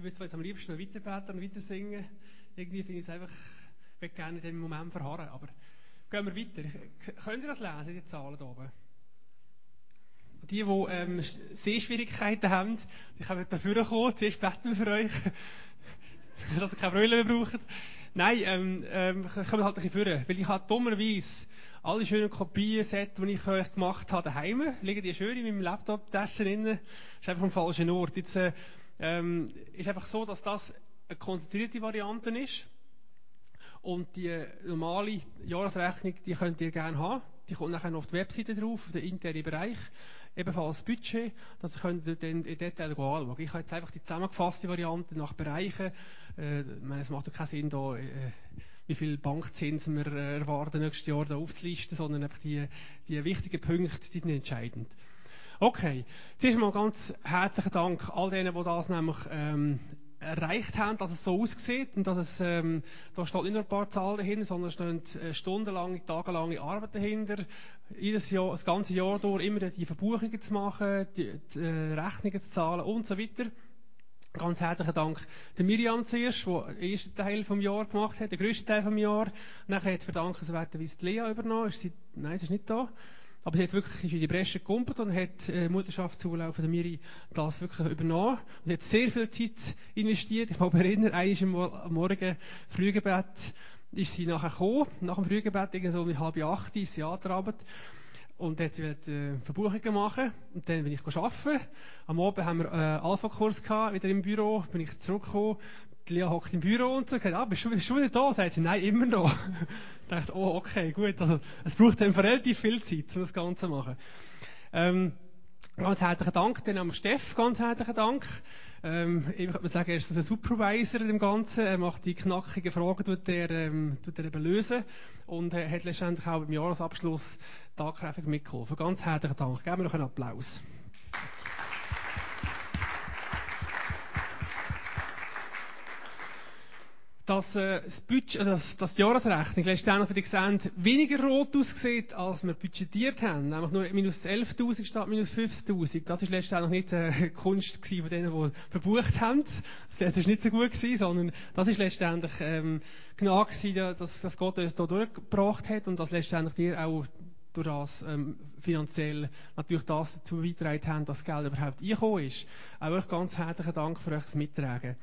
Ich würde zwar jetzt am liebsten noch weiterbeten und weiter singen. Irgendwie finde ich es einfach, ich würde gerne in dem Moment verharren. Aber gehen wir weiter. Könnt ihr das lesen, die Zahlen hier oben? Die, die ähm, Sehschwierigkeiten haben, die können dafür kommen. Zuerst beten wir für euch, dass ihr keine Brille mehr braucht. Nein, ähm, ähm, kommen halt ein bisschen vor. Weil ich habe dummerweise alle schönen Kopien, Set, die ich für euch gemacht habe, daheim, liegen die schön in meinem Laptop-Tasche drin. Das ist einfach am falschen Ort. Jetzt, äh, ähm, ist einfach so, dass das eine konzentrierte Variante ist. Und die normale Jahresrechnung, die könnt ihr gerne haben. Die kommt nachher noch auf die Webseite drauf, auf den internen Bereich. Ebenfalls Budget. Das könnt ihr dann in Detail anschauen. Ich habe jetzt einfach die zusammengefasste Variante nach Bereichen. Äh, ich meine, es macht ja keinen Sinn, da, äh, wie viel Bankzinsen wir äh, erwarten nächstes Jahr da aufzulisten, sondern einfach die, die wichtigen Punkte, die sind entscheidend. Okay, zuerst mal ganz herzlichen Dank all denen, die das nämlich ähm, erreicht haben, dass es so aussieht und dass es, ähm, da steht nicht nur ein paar Zahlen dahinter, sondern stehen äh, stundenlange, tagelange Arbeit dahinter, jedes Jahr, das ganze Jahr durch immer die Verbuchungen zu machen, die, die äh, Rechnungen zu zahlen und so weiter. Ganz herzlichen Dank der Miriam zuerst, die den ersten Teil vom Jahr gemacht hat, den grössten Teil vom Jahr. Nachher hat verdankenswerterweise die Lea übernommen. Ist sie, nein, sie ist nicht da. Aber sie hat wirklich in die Bresche gekumpelt und hat äh, Mutterschaftszulauf der Miri das wirklich übernommen. Und sie hat sehr viel Zeit investiert. Ich kann mich erinnern, einmal am Morgen Frühgebet ist sie nachher gekommen. Nach dem Frühgebet, irgendwie so um halb acht, ist sie angetrabt. Und dann hat sie äh, Verbuchungen machen. Und dann bin ich arbeiten. Am Abend haben wir äh, Alpha-Kurs gehabt, wieder im Büro. Bin ich zurückgekommen. Die Lea hockt im Büro und so, gesagt, ah, bist du schon wieder da? Sagt sie, nein, immer noch. ich dachte, oh, okay, gut. Also, es braucht dann relativ viel Zeit, um das Ganze zu machen. Ähm, ganz herzlichen Dank. Dann am Steff, ganz herzlichen Dank. Ähm, ich würde sagen, er ist ein Supervisor in dem Ganzen. Er macht die knackigen Fragen, tut er, ähm, tut er eben lösen. Und er hat letztendlich auch beim Jahresabschluss tatkräftig mitgeholfen. Ganz herzlichen Dank. Geben wir noch einen Applaus. Dass äh, das, Budget, äh, das, das die Jahresrechnung letztendlich, wie ihr seht, weniger rot aussieht, als wir budgetiert haben. Nämlich nur minus 11.000 statt minus 50.000. Das ist letztendlich nicht äh, Kunst von denen, die verbucht haben. Das wäre nicht so gut gewesen, sondern das ist letztendlich ähm, Gnade gewesen, dass, dass Gott uns da durchgebracht hat und dass letztendlich dir auch durch das ähm, finanziell natürlich das dazu beigetragen haben, dass das Geld überhaupt eingekommen ist. Auch euch ganz herzlichen Dank für euch das Mittragen.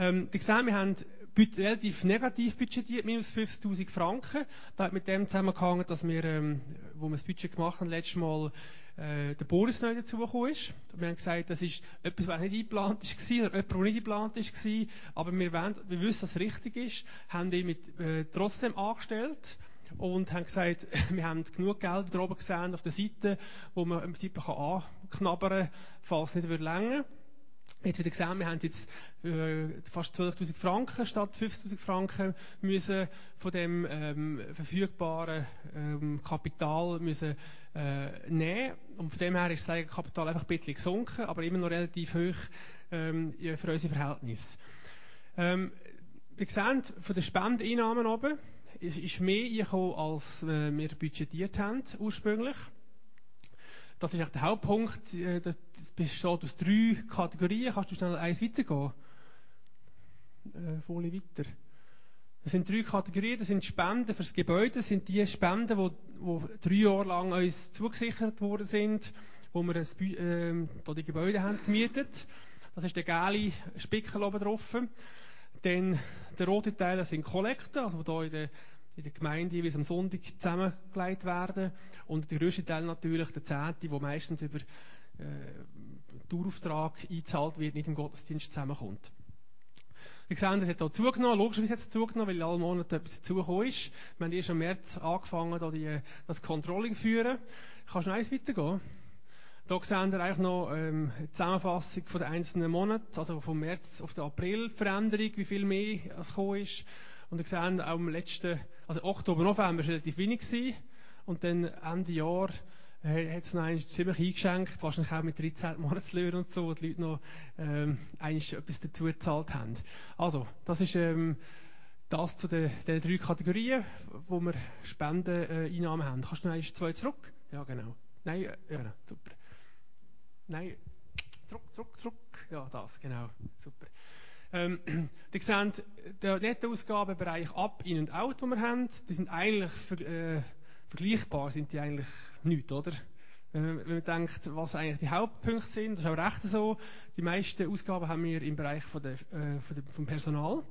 Ähm, ihr seht, wir haben relativ negativ budgetiert, minus 50.000 Franken. Da hat mit dem zusammengehangen, dass wir, ähm, wo wir das Budget gemacht haben, letztes Mal äh, der Boris neu dazugekommen ist. Wir haben gesagt, das ist etwas, was nicht eingeplant war, oder jemand, der nicht eingeplant war, aber wir, wollen, wir wissen, dass es richtig ist, haben ihn mit, äh, trotzdem angestellt und haben gesagt, wir haben genug Geld da oben gesehen auf der Seite, wo man im Prinzip anknabbern kann, falls es nicht länger würde. Jetzt wieder gesehen, wir haben jetzt äh, fast 12.000 Franken statt 50.000 Franken müssen von dem ähm, verfügbaren ähm, Kapital müssen, äh, nehmen. Und von dem her ist das Eigenkapital einfach ein bisschen gesunken, aber immer noch relativ hoch ähm, für unsere Verhältnisse. Ähm, wir sehen, von den Spendeneinnahmen oben ist, ist mehr eingekommen, als äh, wir budgetiert haben ursprünglich. Das ist echt der Hauptpunkt. Äh, besteht aus drei Kategorien. Kannst du schnell eins weitergehen? Äh, Folie weiter. Das sind drei Kategorien. Das sind Spenden für das Gebäude. Das sind die Spenden, die, die drei Jahre lang uns zugesichert worden sind, wo wir das, äh, da die Gebäude haben gemietet. Das ist der gelbe Spickel oben drauf. Dann der rote Teil, das sind Kollekten, also hier in der in der Gemeinde jeweils am Sonntag zusammengelegt werden. Und der grösste Teil natürlich der Zehnte, der meistens über Dauerauftrag eingezahlt wird, nicht im Gottesdienst zusammenkommt. Wir sehen, das hat hier zugenommen. Logischerweise hat es zugenommen, weil in allen Monaten etwas dazugekommen ist. Wir haben erst im März angefangen, da die, das Controlling zu führen. Kannst du noch eins weitergehen? Hier sehen wir eigentlich noch ähm, eine Zusammenfassung von den einzelnen Monaten, also vom März auf den April Veränderung, wie viel mehr es gekommen ist. Und ihr seht auch im letzten, also Oktober, November war relativ wenig gewesen. Und dann Ende Jahr äh, hat es noch ziemlich eingeschenkt, wahrscheinlich auch mit 13 Monatslöhnen und so, wo die Leute noch ähm, etwas dazu gezahlt haben. Also, das ist ähm, das zu den, den drei Kategorien, wo wir Spendeneinnahmen haben. Kannst du noch eins, zwei zurück? Ja, genau. Nein, äh, ja, genau, super. Nein, zurück, zurück, zurück. Ja, das, genau, super. Ähm, ihr seht den Nettoausgabenbereich ab, in und out, den wir haben, die sind eigentlich ver, äh, vergleichbar, sind die eigentlich nicht, oder? Wenn man denkt, was eigentlich die Hauptpunkte sind, das ist auch recht so. Die meisten Ausgaben haben wir im Bereich von der, äh, von der, vom Personal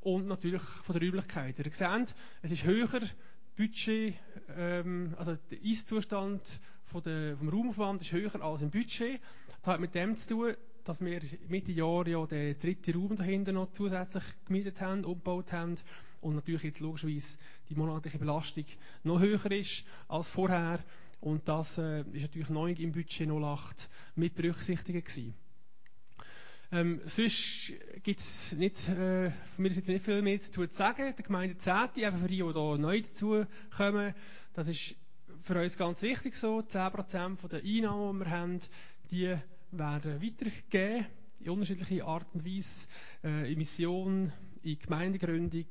und natürlich von der Räumlichkeit. Ihr seht, es ist höher Budget, ähm, also der Eiszustand der, vom Raumaufwand ist höher als im Budget. Das hat mit dem zu tun, dass wir Mitte Jahr ja den dritten Raum dahinter noch zusätzlich gemietet haben, umgebaut haben und natürlich jetzt logischerweise die monatliche Belastung noch höher ist als vorher und das äh, ist natürlich neu im Budget 08 mit berücksichtigt gewesen. Ähm, sonst gibt es nicht, äh, von mir Seite nicht viel mehr dazu zu sagen. Der Gemeinde Zeti, einfach für die, die hier neu dazukommen, das ist für uns ganz wichtig so. 10% der Einnahmen, die wir haben, die werden weitergegeben in unterschiedliche Art und Weise, äh, in Mission, in Gemeindegründung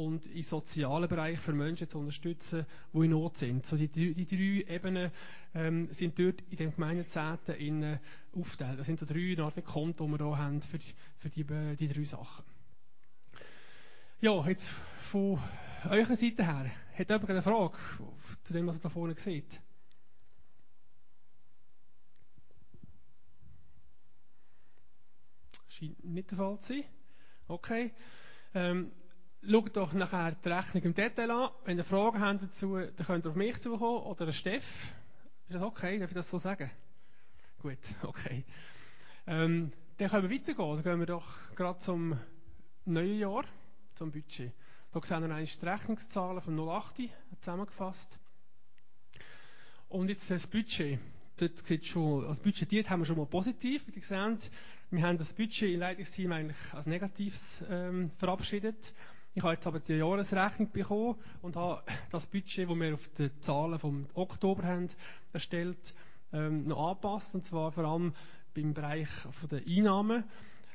und im sozialen Bereich für Menschen zu unterstützen, die in Not sind. So die, die drei Ebenen ähm, sind dort in dem Gemeindezehnten in aufgeteilt. Das sind so drei Art Konten, die wir hier haben für, die, für die, die drei Sachen. Ja, jetzt von eurer Seite her, hat jemand eine Frage zu dem, was ihr da vorne seht? Scheint nicht der Fall zu sein. Okay. Ähm, schaut doch nachher die Rechnung im Detail an. Wenn ihr Fragen habt dazu, dann könnt ihr auf mich zukommen oder den Steff. Ist das okay? Darf ich das so sagen? Gut, okay. Ähm, dann können wir weitergehen. Dann gehen wir doch gerade zum neuen Jahr, zum Budget. Da sehen wir eigentlich die Rechnungszahlen von 08 zusammengefasst. Und jetzt das Budget. Dort sieht schon, als budgetiert haben wir schon mal positiv, wie ihr seht. Wir haben das Budget im Leitungsteam eigentlich als Negatives ähm, verabschiedet. Ich habe jetzt aber die Jahresrechnung bekommen und habe das Budget, das wir auf die Zahlen vom Oktober haben erstellt, ähm, noch angepasst. Und zwar vor allem beim Bereich der Einnahmen.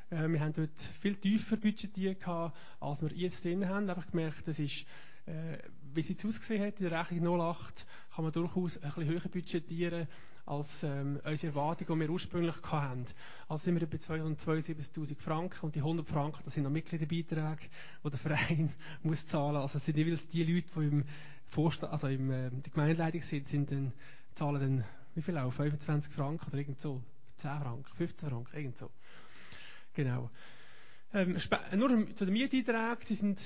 Äh, wir haben dort viel tiefer budgetiert gehabt, als wir jetzt drin haben. Einfach gemerkt, das ist, äh, wie es jetzt ausgesehen hat, in der Rechnung 08, kann man durchaus ein bisschen höher budgetieren als ähm, unsere Erwartung, die wir ursprünglich hatten. Also sind wir bei 272'000 Franken und die 100 Franken, das sind noch Mitgliederbeiträge, die der Verein muss zahlen. Also sind jeweils die Leute, die im Vorstand, also im, äh, der Gemeindeleitung sind, sind dann, zahlen dann, wie viel auch? 25 Franken oder irgend so? 10 Franken, 15 Franken, irgend so. Genau. Ähm, nur zu den Mietbeiträgen, die sind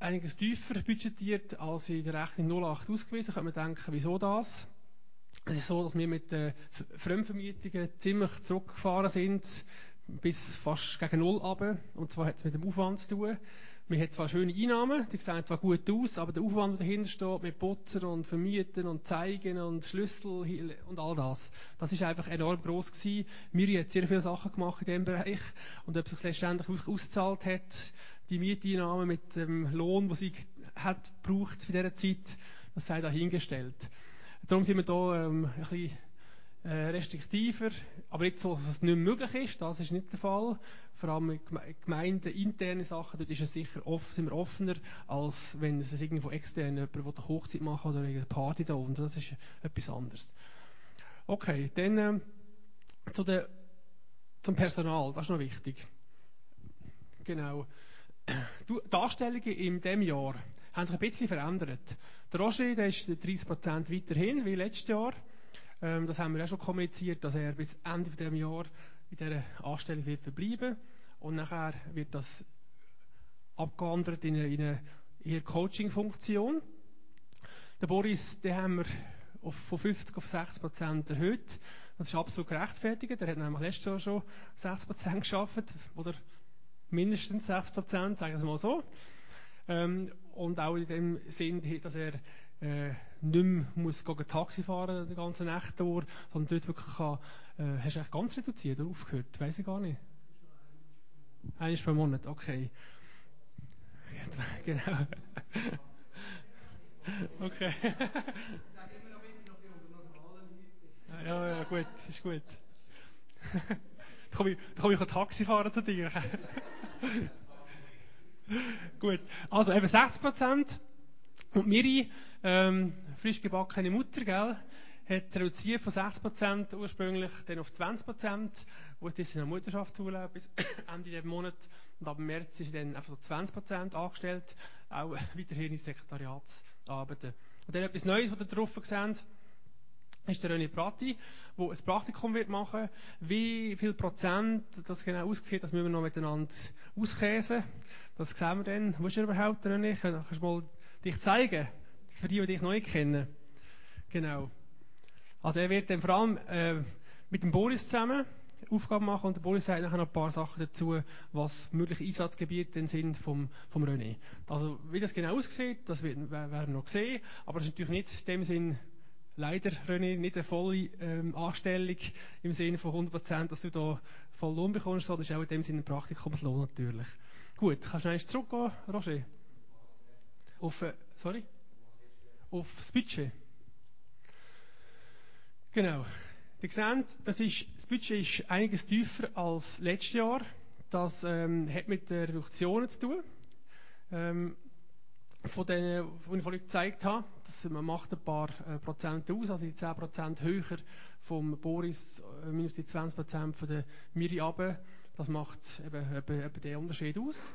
einiges tiefer budgetiert als in der Rechnung 08 ausgewiesen. Könnte man denken, wieso das? Es ist so, dass wir mit den Fremdvermietungen ziemlich zurückgefahren sind, bis fast gegen Null runter. Und zwar hat es mit dem Aufwand zu tun. Wir haben zwar schöne Einnahmen, die sehen zwar gut aus, aber der Aufwand, der dahinter steht, mit Putzen und Vermieten und Zeigen und Schlüssel und all das, das ist einfach enorm groß gewesen. Miri hat sehr viele Sachen gemacht in diesem Bereich. Und ob es sich letztendlich wirklich ausgezahlt hat, die Mieteinnahmen mit dem Lohn, den sie hat gebraucht für diese Zeit, das sei dahingestellt. Darum sind wir da ähm, ein bisschen äh, restriktiver. Aber jetzt, so, dass es nicht möglich ist, das ist nicht der Fall. Vor allem Gemeinden, interne Sachen, dort ist es sicher oft, sind wir offener, als wenn es irgendwo extern jemand will, eine Hochzeit machen oder eine Party da unten. Das ist etwas anderes. Okay, dann ähm, zu der, zum Personal, das ist noch wichtig. Genau. Die Darstellungen in diesem Jahr haben sich ein bisschen verändert. Der Roger, der ist 30% weiterhin wie letztes Jahr. Ähm, das haben wir auch schon kommuniziert, dass er bis Ende dieses Jahr in dieser Anstellung wird verbleiben. Und nachher wird das abgeändert in eine, in eine eher Coaching-Funktion. Der Boris, den haben wir auf, von 50 auf 60 Prozent erhöht. Das ist absolut gerechtfertigt. Er hat nämlich letztes Jahr schon 60 Prozent geschafft. Oder mindestens 60 Prozent, sagen wir es mal so. Ähm, und auch in dem Sinn, dass er äh, nicht mehr muss Taxi fahren die ganze Nacht durch, sondern dort wirklich kann, äh, hast du eigentlich ganz reduziert oder aufgehört? Weiß ich gar nicht. Eines pro Monat, okay. genau. okay. ja, ja, gut, ist gut. Da komme ich, da Taxi fahren zu dir. Gut, also eben 60 Und Miri, ähm, frisch gebackene Mutter, gell, hat reduziert von 6% ursprünglich dann auf 20%, wo ist in der Mutterschaftsurlaub bis Ende des Monats. Und ab März ist dann einfach so 20% angestellt, auch weiterhin in Sekretariatsarbeiten. Und dann etwas Neues, was ihr drauf seht, ist der René Prati, der ein Praktikum wird machen. Wie viel Prozent das genau aussieht, das müssen wir noch miteinander auskäsen. Das sehen wir dann. Wo ist er überhaupt, René? Kannst du mal dich zeigen? Für die, die dich neu kennen. Genau. Also er wird dann vor allem äh, mit dem Boris zusammen Aufgaben machen und der Boris sagt nachher noch ein paar Sachen dazu, was mögliche Einsatzgebiete sind vom, vom René. Also wie das genau aussieht, das werden wir noch sehen, aber das ist natürlich nicht in dem Sinn leider, René, nicht eine volle ähm, Anstellung im Sinne von 100%, dass du da voll Lohn bekommst, sondern ist auch in dem Sinne ein Praktikumslohn natürlich. Gut, kannst du noch zurückgehen, Roger? Auf, äh, sorry? Auf das Budget. Genau. Ihr seht, das, ist, das Budget ist einiges tiefer als letztes Jahr. Das ähm, hat mit den Reduktionen zu tun. Ähm, von denen, die ich vorhin gezeigt habe, dass man macht ein paar äh, Prozent aus, also die 10 Prozent höher vom Boris äh, minus die 20 Prozent von der Miri runter. Das macht eben, eben, eben den Unterschied aus.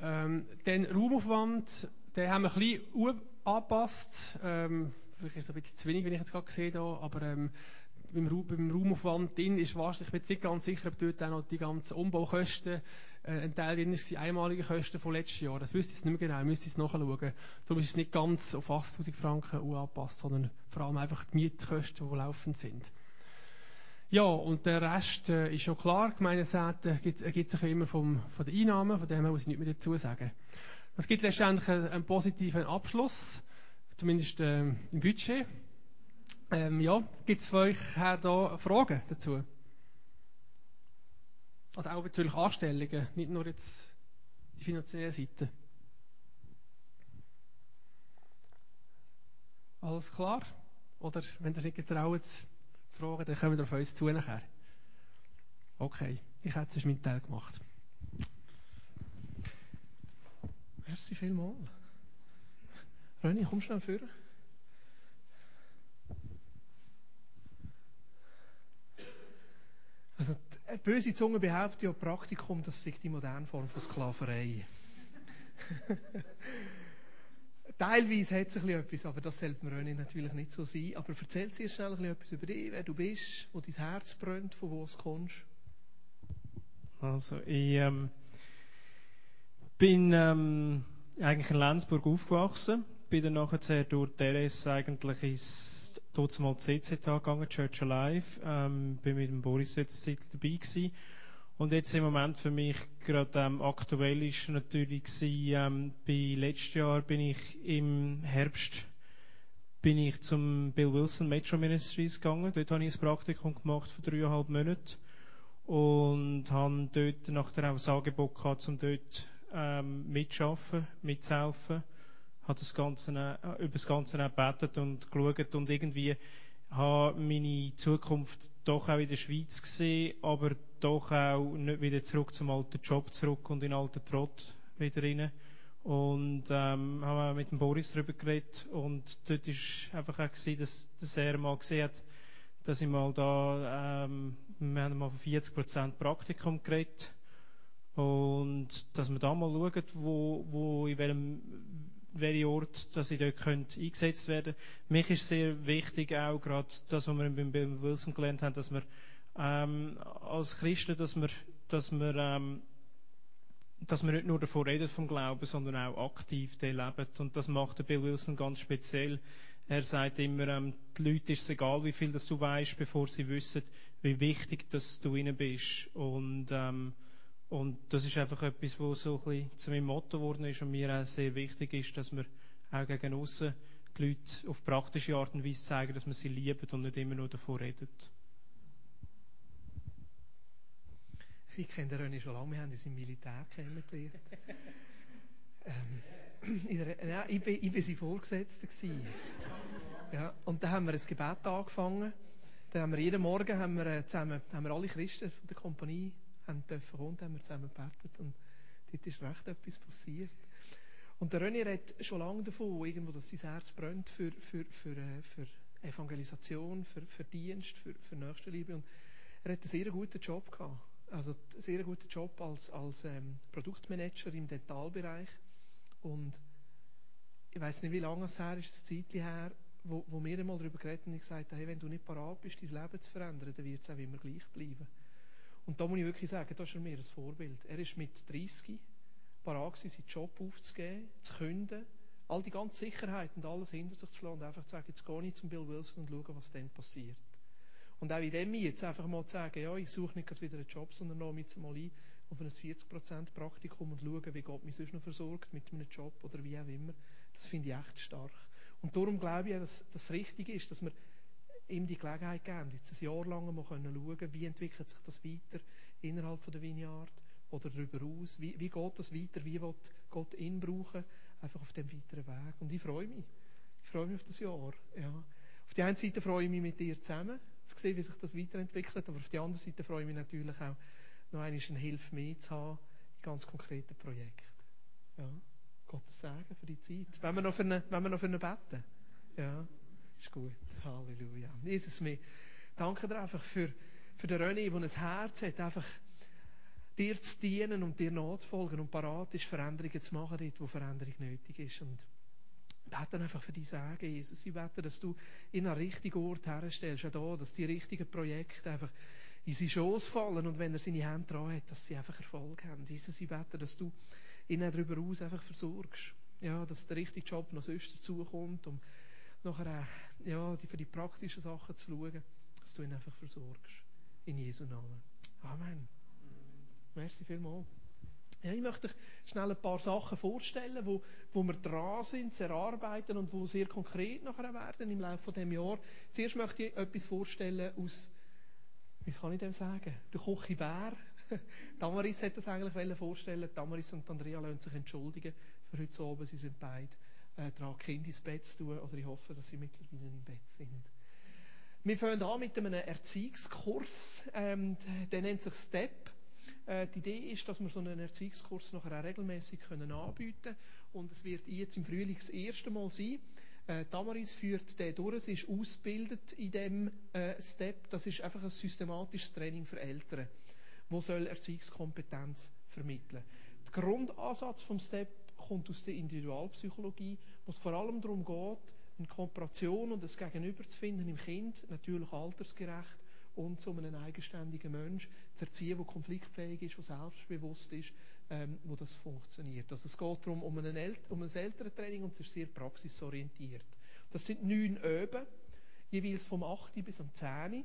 Ähm, den Raumaufwand, den haben wir ein bisschen angepasst. Ähm, vielleicht ist es ein bisschen zu wenig, wenn ich jetzt gerade sehe, aber ähm, beim, Ra beim Raumaufwand drin ist wahrscheinlich, ich bin nicht ganz sicher, ob dort auch noch die ganzen Umbaukosten ein Teil drin ist, die einmaligen Kosten von letztes Jahr. Das wüsste ich nicht mehr genau, ich müsste es nachschauen. Darum ist es nicht ganz auf 80'000 Franken angepasst, sondern vor allem einfach die Mietkosten, die laufend sind. Ja, und der Rest äh, ist schon klar. Gemeindeseite ergibt sich immer vom, von den Einnahmen, von dem muss ich nicht mehr dazu sagen. Das gibt letztendlich einen, einen positiven Abschluss, zumindest äh, im Budget. Ähm, ja, gibt es für euch her da Fragen dazu? Also auch bezüglich Anstellungen, nicht nur jetzt die finanzielle Seite. Alles klar? Oder wenn ihr nicht getraut zu fragen, dann kommen wir auf uns zu nachher. Okay, ich hätte es meinen Teil gemacht. Merci vielmals. René, komm schnell vor. Also, die böse Zunge behauptet ja, Praktikum, das sei die moderne Form von Sklaverei. Teilweise hat es ein etwas, aber das sollte mir natürlich nicht so sein. Aber erzähl dir schnell ein etwas über dich, wer du bist, wo dein Herz brennt, von wo es kommst. Also, ich ähm, bin ähm, eigentlich in Lenzburg aufgewachsen, bin dann nachher durch DRS eigentlich ins dort mal CCT gegangen, Church Alive, ähm, bin mit dem Boris jetzt dabei gewesen. Und jetzt im Moment für mich gerade ähm, aktuell ist natürlich gewesen, ähm, bei letztes Jahr bin ich im Herbst bin ich zum Bill Wilson Metro Ministries gegangen. Dort habe ich ein Praktikum gemacht für dreieinhalb Monate und habe dort nachher auch das Angebot gehabt, um dort ähm, mitzuarbeiten, mitzuhelfen habe das Ganze, äh, über das Ganze auch gebetet und geschaut und irgendwie habe meine Zukunft doch auch in der Schweiz gesehen, aber doch auch nicht wieder zurück zum alten Job zurück und in den alten Trott wieder rein. Und ähm, haben wir mit dem Boris darüber geredet und dort ist einfach auch gesehen, dass, dass er mal gesehen hat, dass ich mal da, ähm, wir haben mal von 40% Praktikum geredet und dass wir da mal schauen, wo, wo in welchem welche Ort, dass ich dort könnte eingesetzt werden. Mich ist sehr wichtig auch gerade das, was wir beim Bill Wilson gelernt haben, dass wir ähm, als Christen, dass wir, dass wir, ähm, dass wir nicht nur davon reden vom Glauben, sondern auch aktiv den leben. Und das macht der Bill Wilson ganz speziell. Er sagt immer, ähm, die Leute ist es egal, wie viel das du weißt, bevor sie wissen, wie wichtig dass du ihnen bist. Und ähm, und das ist einfach etwas, was so ein bisschen zu meinem Motto geworden ist und mir auch sehr wichtig ist, dass wir auch gegen außen die Leute auf praktische Art und Weise zeigen, dass wir sie lieben und nicht immer nur davon reden. Ich kenne den René schon lange, wir haben uns im Militär kennengelernt. ähm, der, ja, ich, bin, ich bin sein Vorgesetzter. Ja, und dann haben wir ein Gebet angefangen. Dann haben wir jeden Morgen haben wir äh, zusammen haben wir alle Christen von der Kompanie haben dürfen kommen, haben wir zusammen gebetet und dort ist recht etwas passiert. Und der René redet schon lange davon, irgendwo, dass sein Herz brennt für, für, für, äh, für Evangelisation, für, für Dienst, für, für Nächstenliebe. Und er hat einen sehr guten Job gehabt. Also einen sehr guten Job als, als ähm, Produktmanager im Dentalbereich. Und ich weiß nicht, wie lange es her ist, ein Zeitchen her, wo, wo wir einmal darüber geredet haben und gesagt haben, hey, wenn du nicht parat bist, dein Leben zu verändern, dann wird es auch immer gleich bleiben. Und da muss ich wirklich sagen, da ist er mir ein Vorbild. Er ist mit 30 parat gewesen, seinen Job aufzugeben, zu künden, all die ganze Sicherheit und alles hinter sich zu lassen und einfach zu sagen, jetzt gehe ich zum Bill Wilson und schaue, was dann passiert. Und auch in dem jetzt einfach mal zu sagen, ja, ich suche nicht gerade wieder einen Job, sondern nehme jetzt mal ein auf ein 40% Praktikum und schaue, wie Gott mich sonst noch versorgt mit einem Job oder wie auch immer. Das finde ich echt stark. Und darum glaube ich, dass das richtig ist, dass wir ihm die Gelegenheit geben, jetzt ein Jahr lang mal schauen wie entwickelt sich das weiter innerhalb von der Vineyard oder darüber aus, wie, wie geht das weiter, wie wird Gott ihn brauchen, einfach auf dem weiteren Weg. Und ich freue mich. Ich freue mich auf das Jahr. Ja. Auf die einen Seite freue ich mich mit dir zusammen, zu sehen, wie sich das weiterentwickelt, aber auf die andere Seite freue ich mich natürlich auch, noch eine Hilfe mehr zu haben in ganz konkreten Projekten. Ja. Gottes Segen für die Zeit. Wenn wir noch für eine, wenn wir noch für eine beten. Ja. Ist gut. Halleluja. Jesus, wir danken dir einfach für, für den René, der ein Herz hat, einfach dir zu dienen und dir nachzufolgen und parat ist, Veränderungen zu machen, dort, wo Veränderung nötig ist. Und beten einfach für die Sagen, Jesus. Ich bete, dass du in einen richtigen Ort herstellst, auch da, dass die richtigen Projekte einfach in seine Schoß fallen und wenn er seine Hände dran hat, dass sie einfach Erfolg haben. Jesus, ich bete, dass du ihnen darüber aus einfach versorgst. Ja, dass der richtige Job noch sonst dazukommt, um nachher ja, für die praktischen Sachen zu schauen, dass du ihn einfach versorgst. In Jesu Namen. Amen. Merci vielmals. Ja, ich möchte euch schnell ein paar Sachen vorstellen, wo, wo wir dran sind, zu erarbeiten und wo sehr konkret nachher werden im Laufe dieses Jahr. Zuerst möchte ich etwas vorstellen aus, wie kann ich dem sagen, der Kochi Bär. Damaris hätte das eigentlich vorstellen Damaris und Andrea lassen sich entschuldigen für heute Abend. Sie sind beide äh, dran, Kinder ins Bett zu tun. Oder ich hoffe, dass sie mittlerweile im Bett sind. Wir fangen an mit einem Erziehungskurs. Ähm, der nennt sich STEP. Äh, die Idee ist, dass wir so einen Erziehungskurs nachher auch regelmäßig können anbieten können. Und es wird jetzt im Frühling das erste Mal sein. Äh, Damaris führt den durch. Sie ist ausgebildet in dem äh, Step. Das ist einfach ein systematisches Training für Eltern, wo soll Erziehungskompetenz vermitteln. Der Grundansatz vom Step kommt aus der Individualpsychologie, wo es vor allem darum geht, eine Kooperation und das Gegenüber zu finden im Kind, natürlich altersgerecht und zu einem eigenständigen Mensch zu erziehen, der konfliktfähig ist, der selbstbewusst ist, ähm, wo das funktioniert. Also es geht darum, um, einen El um ein Elterntraining und es ist sehr praxisorientiert. Das sind neun Öben, jeweils vom 8. bis zum 10.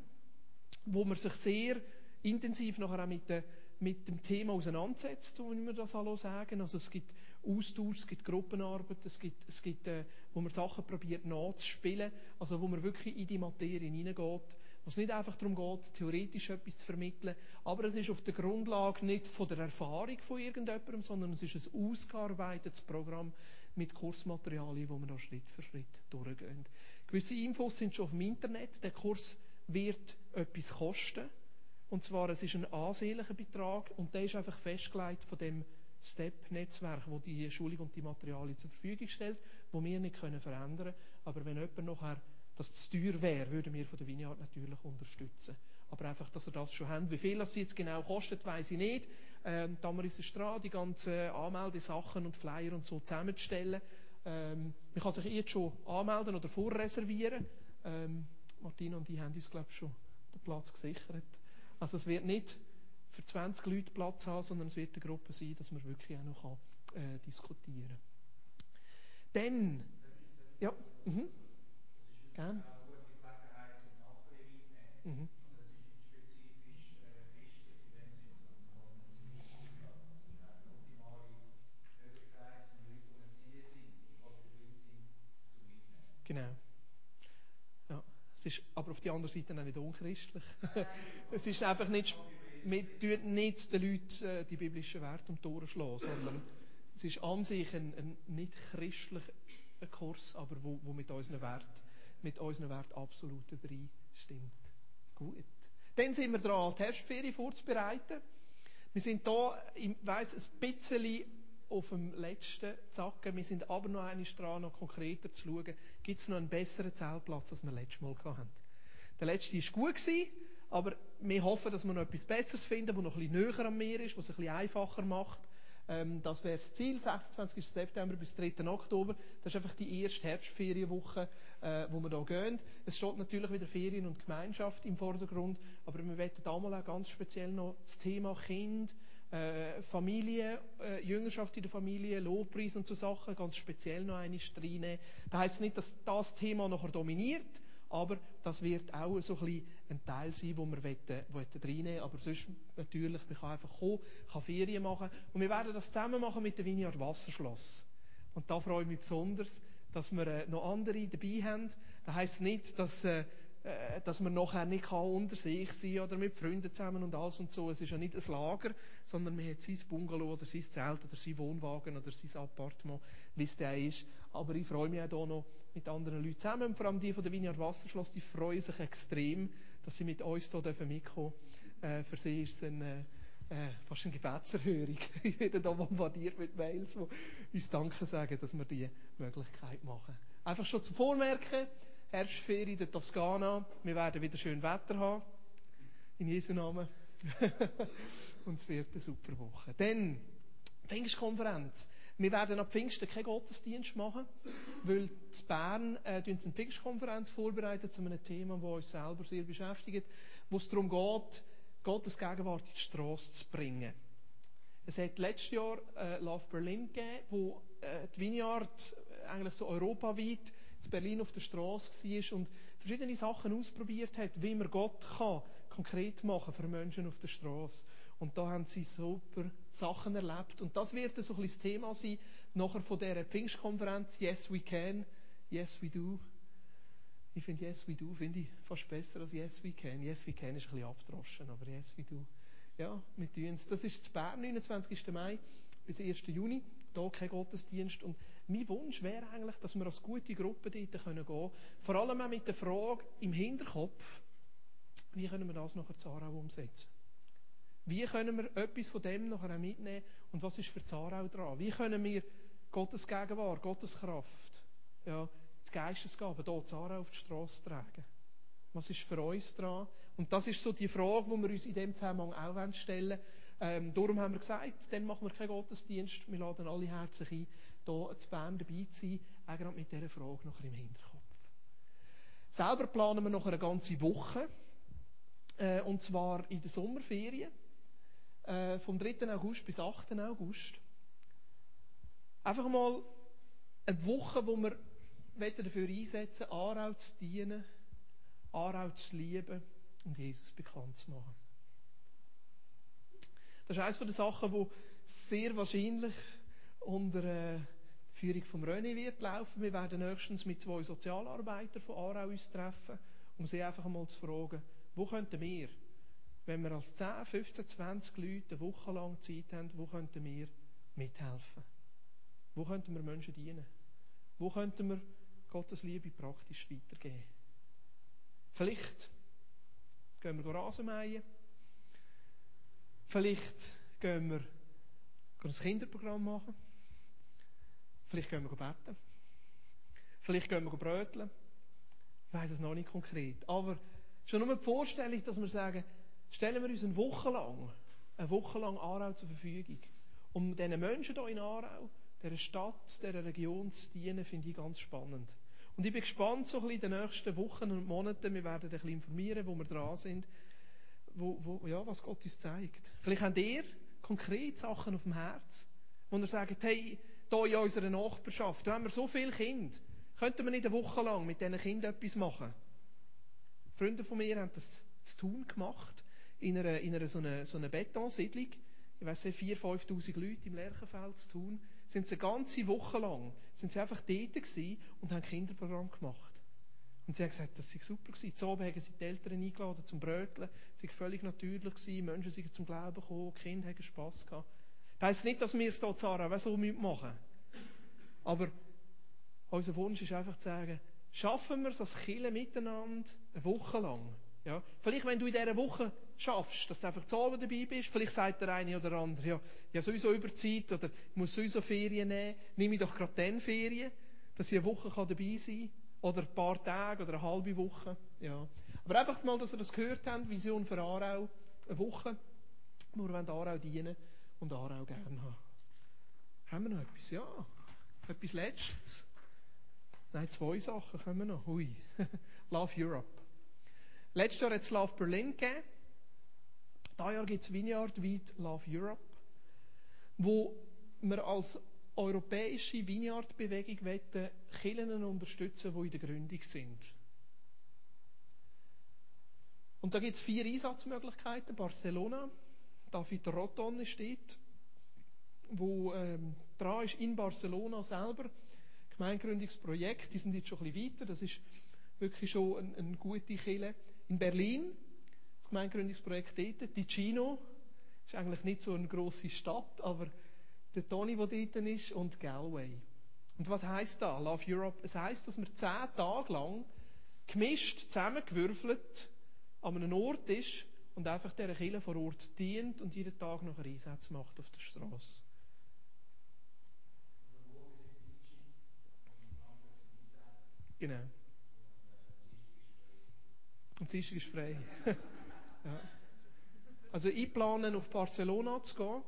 wo man sich sehr intensiv nachher auch mit, de, mit dem Thema auseinandersetzt, so wie wir das alle sagen. Also es gibt Austausch, es gibt Gruppenarbeit, es gibt, es gibt äh, wo man Sachen probiert nachzuspielen, also wo man wirklich in die Materie hineingeht wo es nicht einfach darum geht, theoretisch etwas zu vermitteln, aber es ist auf der Grundlage nicht von der Erfahrung von irgendjemandem, sondern es ist ein ausgearbeitetes Programm mit Kursmaterialien, wo wir da Schritt für Schritt durchgehen. Gewisse Infos sind schon auf dem Internet. Der Kurs wird etwas kosten. Und zwar, es ist ein ansehnlicher Betrag und der ist einfach festgelegt von dem STEP-Netzwerk, wo die Schulung und die Materialien zur Verfügung stellt, wo wir nicht können verändern können. Aber wenn jemand nachher dass es teuer wäre, würden wir von der Vineyard natürlich unterstützen. Aber einfach, dass ihr das schon habt. Wie viel das jetzt genau kostet, weiß ich nicht. Ähm, Damaris ist dran, die ganzen Anmeldesachen und Flyer und so zusammenzustellen. Ähm, man kann sich jetzt schon anmelden oder vorreservieren. Ähm, Martina und ich haben uns, glaube ich, schon den Platz gesichert. Also es wird nicht für 20 Leute Platz haben, sondern es wird eine Gruppe sein, dass man wirklich auch noch äh, diskutieren kann. Dann, ja, mhm. Gern. Mhm. Genau. Es ist aber auf die andere Seite auch nicht unchristlich. es ist einfach nicht, wir tun nicht den Leuten äh, die biblischen Werte um die schlagen, sondern es ist an sich ein, ein nicht christlicher Kurs, aber wo, wo mit unseren Werten mit unseren Werten absolut übereinstimmt. Gut. Dann sind wir dran, die Herbstferien vorzubereiten. Wir sind da, ich weiss, ein bisschen auf dem letzten Zacken. Wir sind aber noch eine dran, noch konkreter zu schauen, gibt es noch einen besseren Zeltplatz, als wir letztes Mal hatten. Der letzte war gut, gewesen, aber wir hoffen, dass wir noch etwas Besseres finden, das noch ein bisschen näher am Meer ist, was es ein bisschen einfacher macht. Ähm, das wäre das Ziel, 26. September bis 3. Oktober. Das ist einfach die erste Herbstferienwoche, äh, wo wir hier gehen. Es steht natürlich wieder Ferien und Gemeinschaft im Vordergrund, aber wir wollen damals auch ganz speziell noch das Thema Kind, äh, Familie, äh, Jüngerschaft in der Familie, Lobpreis und so Sachen ganz speziell noch eine reinnehmen. Das heisst nicht, dass das Thema nachher dominiert, aber das wird auch so ein, ein Teil sein, wo wir wollen, wollen reinnehmen Aber sonst natürlich, man kann einfach kommen, kann Ferien machen. Und wir werden das zusammen machen mit dem Vineyard Wasserschloss. Und da freue ich mich besonders, dass wir äh, noch andere dabei haben. Das heisst nicht, dass, äh, dass man nachher nicht kann unter sich sein oder mit Freunden zusammen und alles und so. Es ist ja nicht ein Lager, sondern man hat sein Bungalow oder sein Zelt oder sein Wohnwagen oder sein Appartement, wie es da ist. Aber ich freue mich auch hier noch mit anderen Leuten zusammen. Vor allem die von der Vineyard Wasserschloss, die freuen sich extrem, dass sie mit uns hier mitkommen dürfen. Äh, für sie ist es ein, äh, äh, fast eine Gebetserhörung. ich werde hier bombardiert mit Mails, die uns Danke sagen, dass wir diese Möglichkeit machen. Einfach schon zum Vormerken, Herbstferien in der Toskana. Wir werden wieder schön Wetter haben. In Jesu Namen. Und es wird eine super Woche. Dann, Pfingstkonferenz. Wir werden ab Pfingsten keinen Gottesdienst machen, weil in Bern äh, eine Pfingstkonferenz vorbereiten zu einem Thema, das uns selber sehr beschäftigt, wo es darum geht, Gottes Gegenwart in die Straße zu bringen. Es hat letztes Jahr äh, Love Berlin gegeben, wo äh, die Vineyard äh, eigentlich so europaweit in Berlin auf der Straße war und verschiedene Sachen ausprobiert hat, wie man Gott kann konkret machen für Menschen auf der Straße. Und da haben sie super Sachen erlebt. Und das wird so ein bisschen das Thema sein, nachher von dieser Pfingstkonferenz, Yes We Can, Yes We Do. Ich finde Yes We Do finde ich fast besser als Yes We Can. Yes We Can ist ein bisschen abgedroschen, aber Yes We Do. Ja, wir tun es. Das ist zu Bern, 29. Mai bis 1. Juni. Hier kein Gottesdienst. Und mein Wunsch wäre eigentlich, dass wir als gute Gruppe dort gehen können. Vor allem auch mit der Frage im Hinterkopf, wie können wir das nachher zu Aarau umsetzen? Wie können wir etwas von dem nachher mitnehmen und was ist für Zarau dran? Wie können wir Gottes Gegenwart, Gottes Kraft, ja, die Geistesgaben hier Zarau auf die Straße tragen? Was ist für uns dran? Und das ist so die Frage, die wir uns in dem Zusammenhang auch stellen ähm, Darum haben wir gesagt, dann machen wir keinen Gottesdienst. Wir laden alle herzlich ein, hier zu Bern dabei zu sein, auch gerade mit dieser Frage nachher im Hinterkopf. Selber planen wir noch eine ganze Woche, äh, und zwar in der Sommerferien äh, vom 3. August bis 8. August. Einfach mal eine Woche, wo wir dafür einsetzen Aarau zu dienen, Aarau zu lieben und Jesus bekannt zu machen. Das ist eines der Sachen, die sehr wahrscheinlich unter äh, Führung von René wird laufen. Wir werden nächstens mit zwei Sozialarbeitern von Aarau uns treffen, um sie einfach mal zu fragen, wo könnten wir wenn wir als 10, 15, 20 Leute eine Woche lang Zeit haben, wo könnten wir mithelfen? Wo könnten wir Menschen dienen? Wo könnten wir Gottes Liebe praktisch weitergeben? Vielleicht gehen wir Rasenmähen. Vielleicht gehen wir ein Kinderprogramm machen. Vielleicht gehen wir beten. Vielleicht gehen wir bröteln. Ich weiß es noch nicht konkret. Aber schon nur die Vorstellung, dass wir sagen, stellen wir uns eine Woche lang, eine Woche lang Aarau zur Verfügung. Um diesen Menschen hier in Aarau, dieser Stadt, dieser Region zu dienen, finde ich ganz spannend. Und ich bin gespannt, so ein bisschen in den nächsten Wochen und Monaten, wir werden ein bisschen informieren, wo wir dran sind, wo, wo, ja, was Gott uns zeigt. Vielleicht habt ihr konkret Sachen auf dem Herz, wo ihr sagt, hey, hier in unserer Nachbarschaft, da haben wir so viele Kinder, könnten wir nicht eine Woche lang mit diesen Kindern etwas machen? Freunde von mir haben das zu tun gemacht in einer, in einer so einer, so einer Betonsiedlung, ich weiß nicht, 4.000, 5.000 Leute im Lerchenfeld zu tun, sind sie eine ganze Woche lang, sind sie einfach dort gewesen und haben Kinderprogramm gemacht. Und sie haben gesagt, das sei super gewesen. Zu oben haben sie die Eltern eingeladen zum Bröteln. Es war völlig natürlich gewesen. Menschen sind zum Glauben gekommen. Die Kinder haben Spass gehabt. Das heisst nicht, dass wir es hier Zara so machen Aber unser Wunsch ist einfach zu sagen, schaffen wir es als Kirche miteinander eine Woche lang. Ja? Vielleicht, wenn du in dieser Woche schaffst, dass du einfach zu Abend dabei bist. Vielleicht sagt der eine oder andere, ja, ja sowieso Überzeit oder ich muss sowieso Ferien nehmen. Nehme ich doch gerade dann Ferien, dass ich eine Woche dabei sein kann. Oder ein paar Tage oder eine halbe Woche. Ja. Aber einfach mal, dass ihr das gehört habt, Vision für Aarau. Eine Woche, wo wir Aarau dienen und Aarau gerne haben. Haben wir noch etwas? Ja. Etwas Letztes. Nein, zwei Sachen kommen wir noch. Hui. Love Europe. Letztes Jahr hat es Love Berlin gegeben. Dieses Jahr gibt es Vineyard weit Love Europe, wo wir als europäische Vineyard-Bewegung Kirchen unterstützen, die in der Gründung sind. Und da gibt es vier Einsatzmöglichkeiten. Barcelona, David Roton steht, wo ähm, dran ist in Barcelona selber. Gemeingründungsprojekt, die sind jetzt schon ein bisschen weiter, das ist wirklich schon eine, eine gute Kirche. In Berlin, das Gemeingründungsprojekt dort, Ticino, ist eigentlich nicht so eine grosse Stadt, aber der Toni, der dort ist, und Galway. Und was heißt da, Love Europe? Es heißt, dass man zehn Tage lang gemischt, zusammengewürfelt an einem Ort ist und einfach dieser Kirche vor Ort dient und jeden Tag noch einen Einsatz macht auf der Straße. Genau. Und Dienstag ist frei. ja. Also ich plane auf Barcelona zu gehen.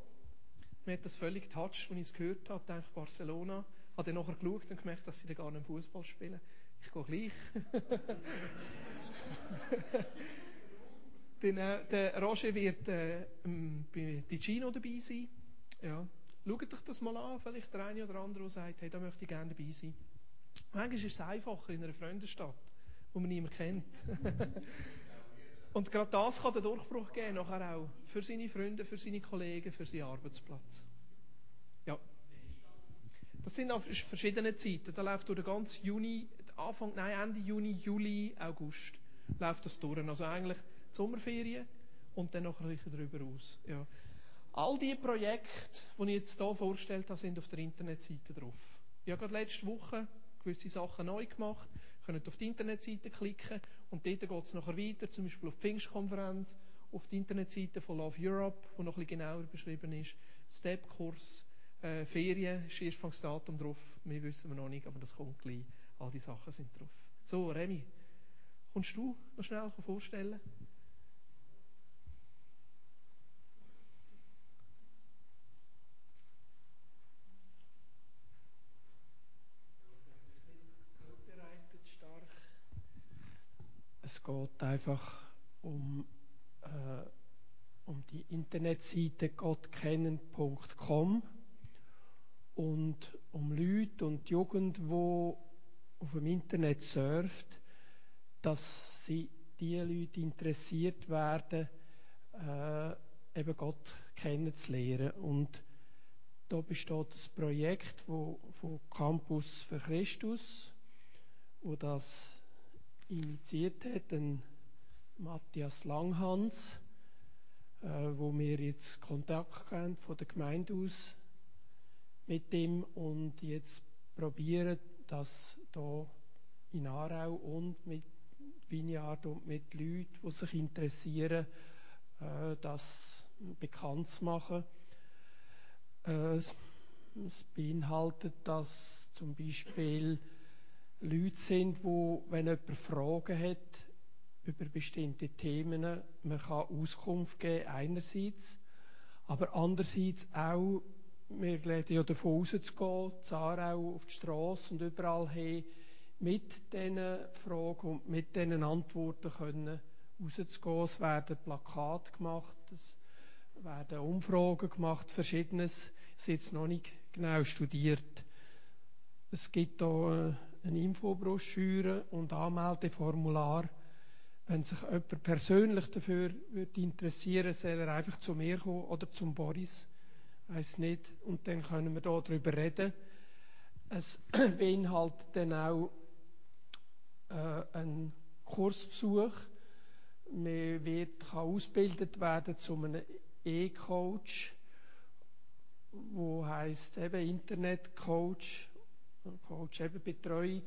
Mir hat das völlig getoucht, als ich es gehört habe. Ich dachte, Barcelona. Habe dann nachher geschaut und gemerkt, dass sie da gar nicht Fußball spielen. Ich gehe gleich. Dann, äh, der Roger wird äh, bei Ticino dabei sein. Ja. Schaut euch das mal an. Vielleicht der eine oder andere, der sagt, hey, da möchte ich gerne dabei sein. Manchmal ist es einfacher in einer Freundesstadt, wo man niemanden kennt. Und gerade das kann den Durchbruch geben, nachher auch für seine Freunde, für seine Kollegen, für seinen Arbeitsplatz. Ja. Das sind verschiedene Zeiten. Da läuft durch den ganzen Juni, Anfang, nein, Ende Juni, Juli, August läuft das durch. Also eigentlich die Sommerferien und dann noch ein bisschen darüber aus. Ja. All die Projekte, die ich jetzt hier vorgestellt habe, sind auf der Internetseite drauf. Ich habe gerade letzte Woche gewisse Sachen neu gemacht. Ihr könnt auf die Internetseite klicken und dort geht es nachher weiter, zum Beispiel auf die Pfingstkonferenz, auf die Internetseite von Love Europe, wo noch ein bisschen genauer beschrieben ist, Step-Kurs, äh, Ferien, ist Erstfangsdatum drauf, mehr wissen wir noch nicht, aber das kommt gleich. All die Sachen sind drauf. So, Remy, kommst du noch schnell vorstellen? Es geht einfach um, äh, um die Internetseite gottkennen.com und um Leute und Jugend, die auf dem Internet surft, dass sie die Leute interessiert werden, äh, eben Gott kennenzulernen. Und da besteht das Projekt wo, von Campus für Christus, wo das initiiert hat, den Matthias Langhans, äh, wo wir jetzt Kontakt haben von der Gemeinde aus mit dem und jetzt probieren, dass da in Aarau und mit Vineyard und mit Leuten, die sich interessieren, äh, das bekannt zu machen. Äh, es beinhaltet, dass zum Beispiel Leute sind, wo, wenn jemand Fragen hat über bestimmte Themen, man kann Auskunft geben, einerseits, aber andererseits auch, wir leben ja davon rauszugehen, Zarau auf die Straße und überall hin, mit diesen Fragen und mit diesen Antworten können rauszugehen. Es werden Plakate gemacht, es werden Umfragen gemacht, verschiedenes. Ich habe jetzt noch nicht genau studiert. Es gibt da äh, eine Infobroschüre und Anmeldeformular. Wenn sich jemand persönlich dafür würde interessieren, soll er einfach zu mir kommen oder zum Boris. Weiß nicht. Und dann können wir da darüber reden. Es beinhaltet dann auch äh, einen Kursbesuch. Man wird, kann ausgebildet werden zu einem E-Coach, wo heißt eben Internetcoach Coach eben Betreuung,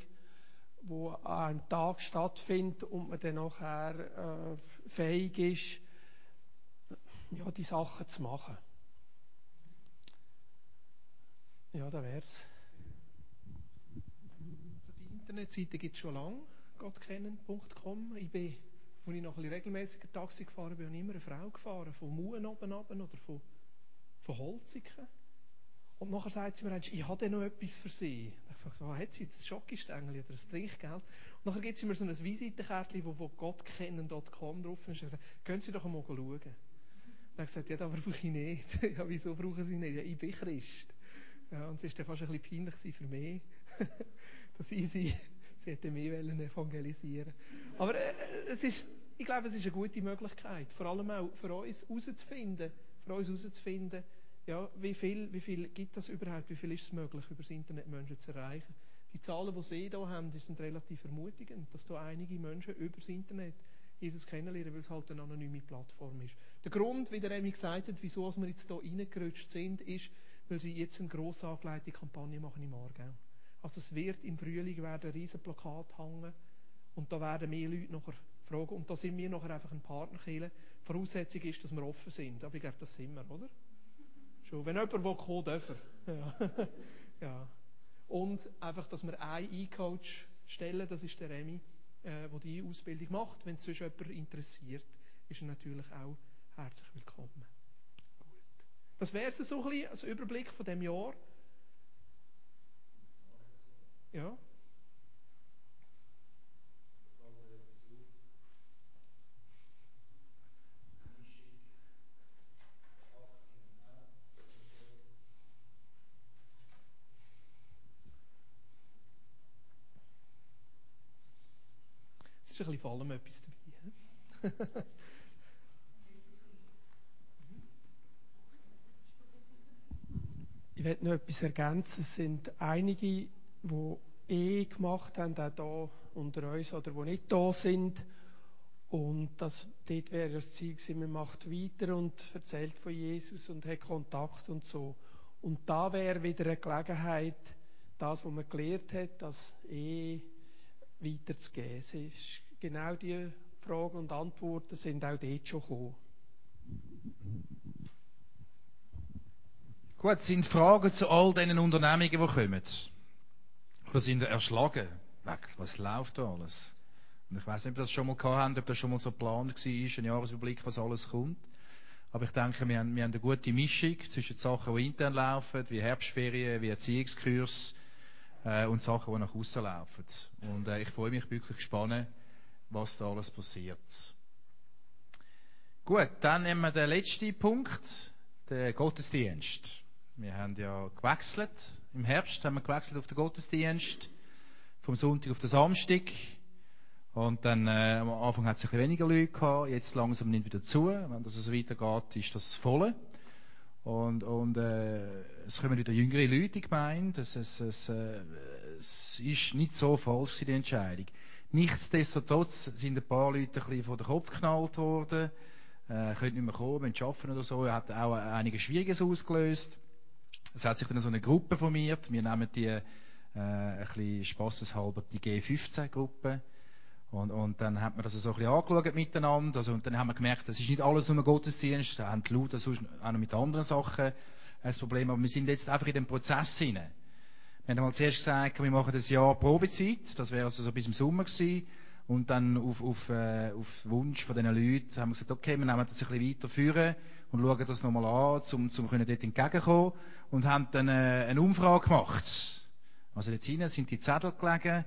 wo an einem Tag stattfindet und man dann nachher äh, fähig ist, ja, die Sachen zu machen. Ja, da wär's. Also die Internetseite gibt es schon lange, gottkennen.com. Ich bin, als ich noch ein regelmäßiger Taxi gefahren bin, immer eine Frau gefahren, von Muen oben runter oder von, von Holziken. Und nachher sagt sie mir, ich habe noch etwas für Sie. Ich frage so, hat sie jetzt ein Schokostängel oder ein Trinkgeld? Und nachher gibt sie mir so ein Visitenkärtchen, wo, wo gottkennen.com drauf ist. Und ich sage, gehen Sie doch einmal schauen. Und er hat gesagt, ja, das brauche ich nicht. ja, wieso brauchen Sie nicht? Ja, ich bin Christ. Ja, und es war dann fast ein bisschen peinlich für mich, dass ich sie, sie hätte mehr evangelisieren Aber äh, es ist, ich glaube, es ist eine gute Möglichkeit, vor allem auch für uns herauszufinden, für uns herauszufinden, ja, wie viel, wie viel gibt das überhaupt, wie viel ist es möglich, über das Internet Menschen zu erreichen. Die Zahlen, die Sie hier haben, sind relativ ermutigend, dass da einige Menschen über das Internet Jesus kennenlernen, weil es halt eine anonyme Plattform ist. Der Grund, wie der Emi gesagt hat, wieso wir jetzt hier reingerutscht sind, ist, weil sie jetzt eine gross angelegte Kampagne machen im Aargau. Also es wird im Frühling werden riesen Plakat hängen und da werden mehr Leute nachher fragen und da sind wir nachher einfach ein Partnerkiller. Voraussetzung ist, dass wir offen sind. Aber ich glaube, das sind wir, oder? Schon. Wenn jemand will, kommen darf. Ja. ja. Und einfach, dass wir einen E-Coach stellen, das ist der Remy, äh, der die Ausbildung macht. Wenn es sonst jemand interessiert, ist er natürlich auch herzlich willkommen. Das wäre so ein bisschen als Überblick von dem Jahr. Ja. Es ist ein bisschen vor allem etwas dabei. Ich werde noch etwas ergänzen. Es sind einige, die eh gemacht haben, auch hier unter uns, oder die nicht da sind. Und das, dort wäre das Ziel gewesen, man macht weiter und erzählt von Jesus und hat Kontakt und so. Und da wäre wieder eine Gelegenheit, das, was man gelernt hat, das eh weiterzugeben. Es ist genau die Fragen und Antworten sind auch dort schon gekommen. Gut, sind Fragen zu all diesen Unternehmungen, die kommen? Oder sind ihr erschlagen? Was läuft da alles? Und ich weiß nicht, ob ihr das schon mal habt, ob das schon mal so geplant war, ein Jahresüberblick, was alles kommt. Aber ich denke, wir haben, wir haben eine gute Mischung zwischen Sachen, die intern laufen, wie Herbstferien, wie Erziehungskurs, äh, und Sachen, die nach außen laufen. Und äh, ich freue mich wirklich gespannt, was da alles passiert. Gut, dann nehmen wir den letzten Punkt, den Gottesdienst. Wir haben ja gewechselt. Im Herbst haben wir gewechselt auf den Gottesdienst. Vom Sonntag auf den Samstag. Und dann, äh, am Anfang hat es ein bisschen weniger Leute gehabt. Jetzt langsam nimmt wieder zu. Wenn das so weitergeht, ist das voll. Und, und äh, es kommen wieder jüngere Leute in die. Es, es, es, äh, es ist nicht so falsch, die Entscheidung. Nichtsdestotrotz sind ein paar Leute ein bisschen vor den Kopf geknallt worden. Äh, können nicht mehr kommen, wenn arbeiten oder so. Er hat auch einige Schwieriges ausgelöst. Es hat sich dann so eine Gruppe formiert. Wir nennen die äh, ein bisschen spasseshalber die G15-Gruppe. Und, und dann hat man das so ein bisschen angeschaut miteinander. Also, und dann haben wir gemerkt, das ist nicht alles nur Gottesdienst. Da haben die Leute sonst auch noch mit anderen Sachen ein Problem. Aber wir sind jetzt einfach in dem Prozess hinein. Wir haben mal zuerst gesagt, wir machen das Jahr Probezeit. Das wäre also so bis im Sommer gewesen. Und dann auf, auf, äh, auf Wunsch von diesen Leuten haben wir gesagt, okay, wir nehmen das ein bisschen weiter führen und schauen das nochmal an, um, um dort entgegenzukommen. Und haben dann äh, eine Umfrage gemacht. Also dort hinten sind die Zettel gelegen.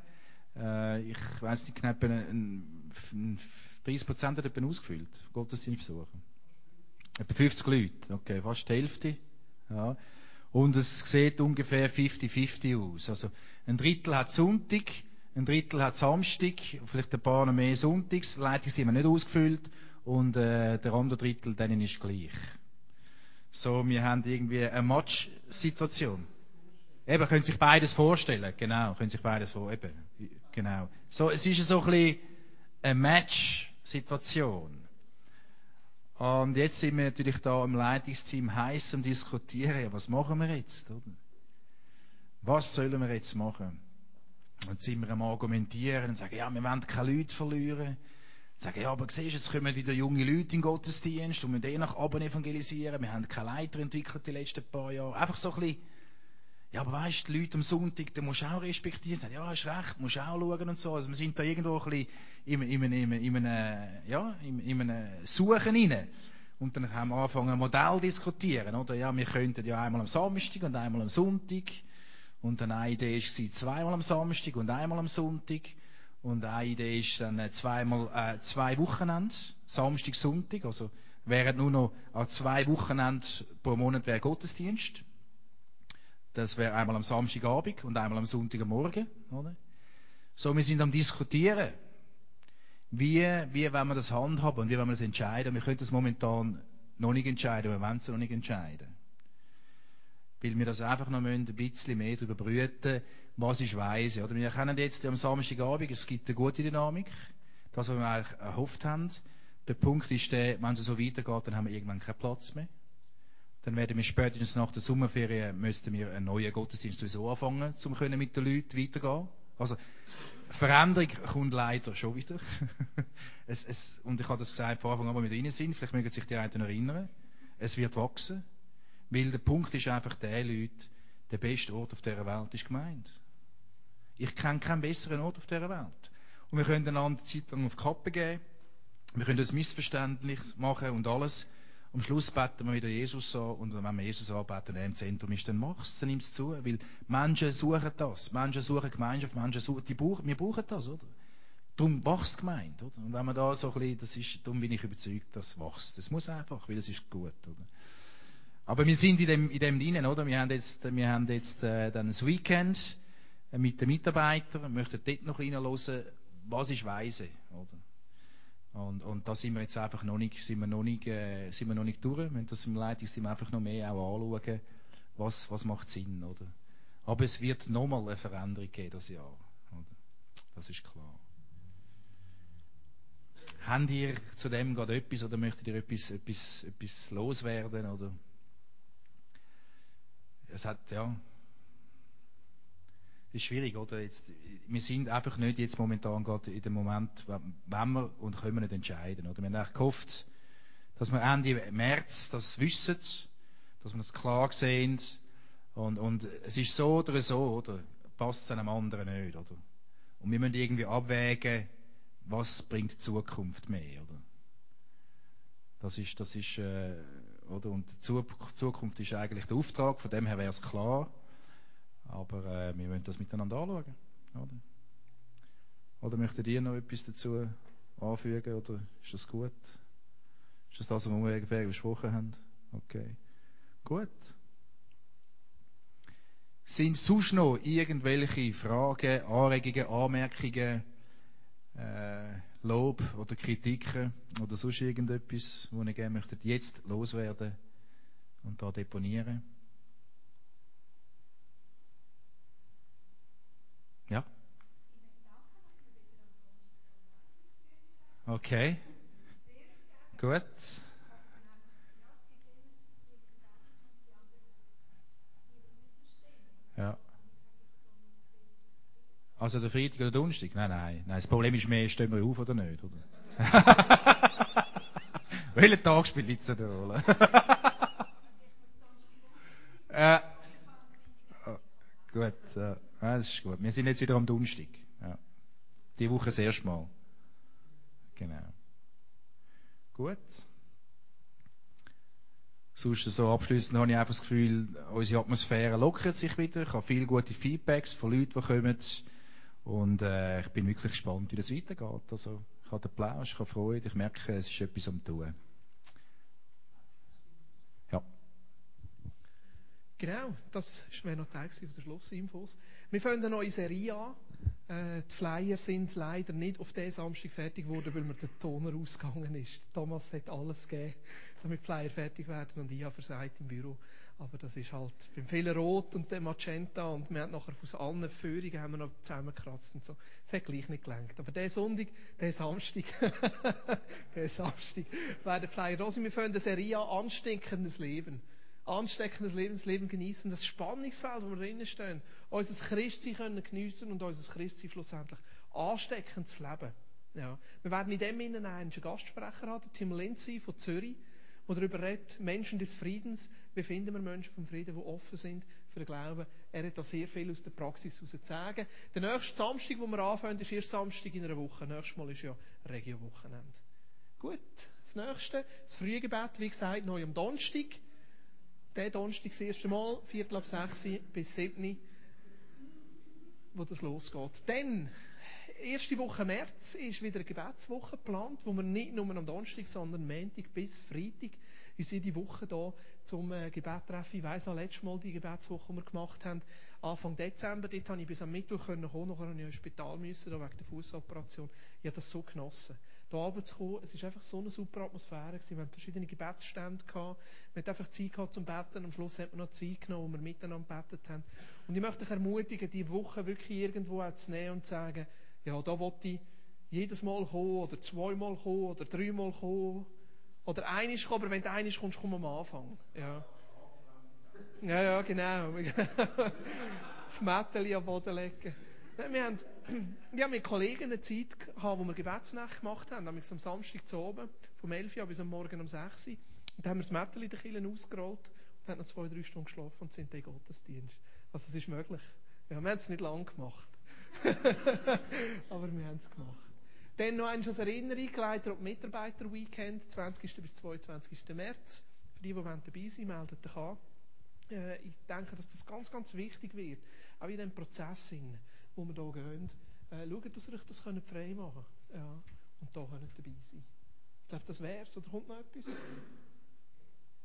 Äh, ich weiss nicht, knapp ein, ein 30 Prozent hat jemand ausgefüllt, Gottesdienstbesucher. Etwa 50 Leute, okay, fast die Hälfte. Ja. Und es sieht ungefähr 50-50 aus. Also ein Drittel hat Sonntag, ein Drittel hat Samstag, vielleicht ein paar noch mehr Sonntags. Leitung sind wir nicht ausgefüllt und äh, der andere Drittel, denen ist gleich. So, wir haben irgendwie eine Match-Situation. Eben, können sich beides vorstellen. Genau, können sich beides vorstellen. Genau. So, es ist so ein bisschen eine Match-Situation. Und jetzt sind wir natürlich da im Leitungsteam heiß am diskutieren, ja, was machen wir jetzt? Oder? Was sollen wir jetzt machen? Und sind wir am Argumentieren und sagen, ja, wir wollen keine Leute verlieren. Sagen, ja, aber siehst du, jetzt kommen wieder junge Leute in den Gottesdienst und wir den nach oben evangelisieren. Wir haben keine Leiter entwickelt die letzten paar Jahre. Einfach so ein bisschen, ja, aber weißt du, die Leute am Sonntag, die musst du auch respektieren. Ja, hast recht, musst du auch schauen und so. Also wir sind da irgendwo ein bisschen in, in, in, in, in einem, ja, in, in einem Suchen rein. Und dann haben wir angefangen, ein Modell diskutieren, oder? Ja, wir könnten ja einmal am Samstag und einmal am Sonntag. Und dann eine Idee war zweimal am Samstag und einmal am Sonntag. Und eine Idee ist dann äh, zweimal, äh, zwei Wochenende, Samstag, Sonntag. Also wären nur noch an zwei Wochenenden pro Monat wäre Gottesdienst. Das wäre einmal am Samstagabend und einmal am Sonntagmorgen. Oder? So, wir sind am diskutieren. Wie, wie wollen wir das handhaben und wie wollen wir das entscheiden? Wir können das momentan noch nicht entscheiden, wir wollen es noch nicht entscheiden. Weil wir das einfach noch ein bisschen mehr darüber brüten, was ist Weise. Oder wir kennen jetzt am Samstagabend, es gibt eine gute Dynamik, das, was wir eigentlich erhofft haben. Der Punkt ist der, wenn es so weitergeht, dann haben wir irgendwann keinen Platz mehr. Dann werden wir spätestens nach der Sommerferien müssten wir einen neuen Gottesdienst sowieso anfangen, um mit den Leuten weiterzugehen. Also, Veränderung kommt leider schon wieder. es, es, und ich habe das gesagt, vor Anfang an, wo wir drin sind, vielleicht mögen sich die einen erinnern. Es wird wachsen. Weil der Punkt ist einfach der, Leute, der beste Ort auf dieser Welt ist gemeint. Ich kenne keinen besseren Ort auf dieser Welt. Und wir können einander Zeit lang auf die Kappe geben. Wir können das missverständlich machen und alles. Am Schluss beten wir wieder Jesus an und wenn wir Jesus anbeten, der im Zentrum ist, dann machst dann nimm es zu. Weil Menschen suchen das. Menschen suchen Gemeinschaft, Menschen suchen, die brauchen, wir brauchen das, oder? Darum wächst gemeint, oder? Und wenn man da so ein bisschen, das ist, darum bin ich überzeugt, das wächst. Das muss einfach, weil es ist gut, oder? Aber wir sind in dem, in dem drinnen, oder? Wir haben jetzt, wir haben jetzt, äh, dann ein Weekend äh, mit den Mitarbeitern, möchten dort noch reinhören, was ist Weise, oder? Und, und da sind wir jetzt einfach noch nicht, sind wir noch nicht, äh, sind wir noch nicht durch. Wir müssen das im Leitungsteam einfach noch mehr auch anschauen, was, was macht Sinn, oder? Aber es wird nochmal eine Veränderung geben, das Jahr, oder? Das ist klar. Habt ihr zu dem gerade etwas oder möchtet ihr etwas, etwas, etwas loswerden, oder? Es hat, ja, ist schwierig, oder? Jetzt, wir sind einfach nicht jetzt momentan gerade in dem Moment, wenn wir und können wir nicht entscheiden, oder? Wir haben eigentlich gehofft, dass wir Ende März das wissen, dass wir das klar sehen und, und es ist so oder so, oder? Passt es einem anderen nicht, oder? Und wir müssen irgendwie abwägen, was bringt die Zukunft mehr, oder? Das ist, das ist, äh, oder? Und die Zukunft ist eigentlich der Auftrag, von dem her wäre es klar. Aber äh, wir wollen das miteinander anschauen. Oder? oder möchtet ihr noch etwas dazu anfügen? Oder ist das gut? Ist das das, was wir ungefähr besprochen haben? Okay. Gut. Sind sonst noch irgendwelche Fragen, Anregungen, Anmerkungen, äh, Lob oder Kritiken oder sonst irgendetwas, wo ihr gerne möchtet jetzt loswerden und da deponieren? Ja? Okay. Gut. Ja. Also der Freitag oder Donnerstag? Nein, nein, nein. Das Problem ist mehr, stehen wir auf oder nicht, oder? Welchen Tag spielt jetzt eine Rolle? äh, oh, gut. Äh. Ja, das ist gut. Wir sind jetzt wieder am Donnerstag. Ja. Die Woche das erste Mal. Genau. Gut. Sonst so abschließend habe ich einfach das Gefühl, unsere Atmosphäre lockert sich wieder. Ich habe viele gute Feedbacks von Leuten, die kommen. Und äh, ich bin wirklich gespannt, wie das weitergeht. Also, ich habe den Plausch, ich habe Freude, ich merke, es ist etwas am Tun. Genau, das wäre noch Teil von der Schlussinfos. Wir fangen eine neue Serie an. Äh, die Flyer sind leider nicht auf diesen Samstag fertig geworden, weil mir der Toner ausgegangen ist. Thomas hat alles gegeben, damit die Flyer fertig werden und ich habe versagt im Büro. Aber das ist halt beim vielen Rot und dem Magenta und wir haben nachher aus allen Führungen haben wir noch zusammengekratzt und so. Das hat gleich nicht gelangt. Aber der Sonntag, der Samstag, der Samstag werden die Flyer da sein. Wir fangen eine Serie an, anstinkendes Leben ansteckendes Lebensleben genießen, das Spannungsfeld, wo wir drinnen stehen, unser Christsein können geniessen und unser Christsein schlussendlich ansteckend zu leben. Ja. Wir werden in dem Innen einen Gastsprecher haben, Tim Lindsay von Zürich, der darüber redet, Menschen des Friedens, wie finden wir Menschen vom Frieden, die offen sind für den Glauben. Er hat da sehr viel aus der Praxis heraus zu sagen. Der nächste Samstag, wo wir anfangen, ist erst Samstag in einer Woche. Nächstes Mal ist ja Regio-Wochenende. Gut, das nächste, das Frühgebet, wie gesagt, neu am Donnerstag. Der Donnerstag das erste Mal, Viertel ab sechs bis sieben, wo das losgeht. Dann, erste Woche März ist wieder eine Gebetswoche geplant, wo wir nicht nur am Donnerstag, sondern Montag bis Freitag uns jede Woche hier zum äh, Gebet treffen. Ich weiss noch, letztes Mal die Gebetswoche, die wir gemacht haben, Anfang Dezember, dort konnte ich bis am Mittwoch kommen, nachher musste ich ins Spital müssen, wegen der Fußoperation. Ich habe das so genossen hier oben zu kommen. Es war einfach so eine super Atmosphäre. Gewesen. Wir hatten verschiedene Gebetsstände gehabt. Wir hatten einfach Zeit gehabt zum Beten. Am Schluss hat man noch Zeit genommen, wo wir miteinander gebetet haben. Und ich möchte euch ermutigen, diese Woche wirklich irgendwo auch zu nehmen und zu sagen, ja, da wollte ich jedes Mal kommen, oder zweimal kommen, oder dreimal kommen. Oder einisch kommen, aber wenn du einisch kommst, komm am Anfang. Ja. Ja, ja, genau. das Mätteli am Boden legen. Wir haben, ich habe mit Kollegen eine Zeit gehabt, wo wir Gebetsnacht gemacht haben, nämlich am Samstag zu oben, vom 11 Uhr bis am Morgen um 6 Uhr. Und dann haben wir das Mätteli in den Kirchen ausgerollt und haben noch zwei, drei Stunden geschlafen und sind in Gottesdienst. Also es ist möglich. Ja, wir haben es nicht lang gemacht. Aber wir haben es gemacht. Dann noch eins als Erinnerung, Leiter- und Mitarbeiter-Weekend, 20. bis 22. März. Für die, die dabei wollen, meldet euch an. Äh, ich denke, dass das ganz, ganz wichtig wird. Auch in dem Prozess, wo wir hier gehen. Äh, schaut, dass ihr euch das frei machen könnt. Ja. Und da könnt dabei sein. Ich glaube, das wär's. Oder kommt noch etwas?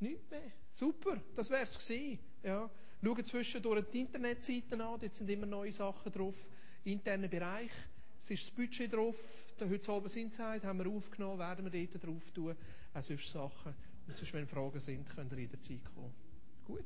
Nicht mehr. Super, das wär's gewesen. Ja. Schaut zwischendurch die Internetseiten an, dort sind immer neue Sachen drauf. Interner Bereich, es ist das Budget drauf, heute Abend Inside haben wir aufgenommen, werden wir dort drauf tun, auch solche Sachen. Und sonst, wenn Fragen sind, könnt ihr jederzeit kommen. Gut.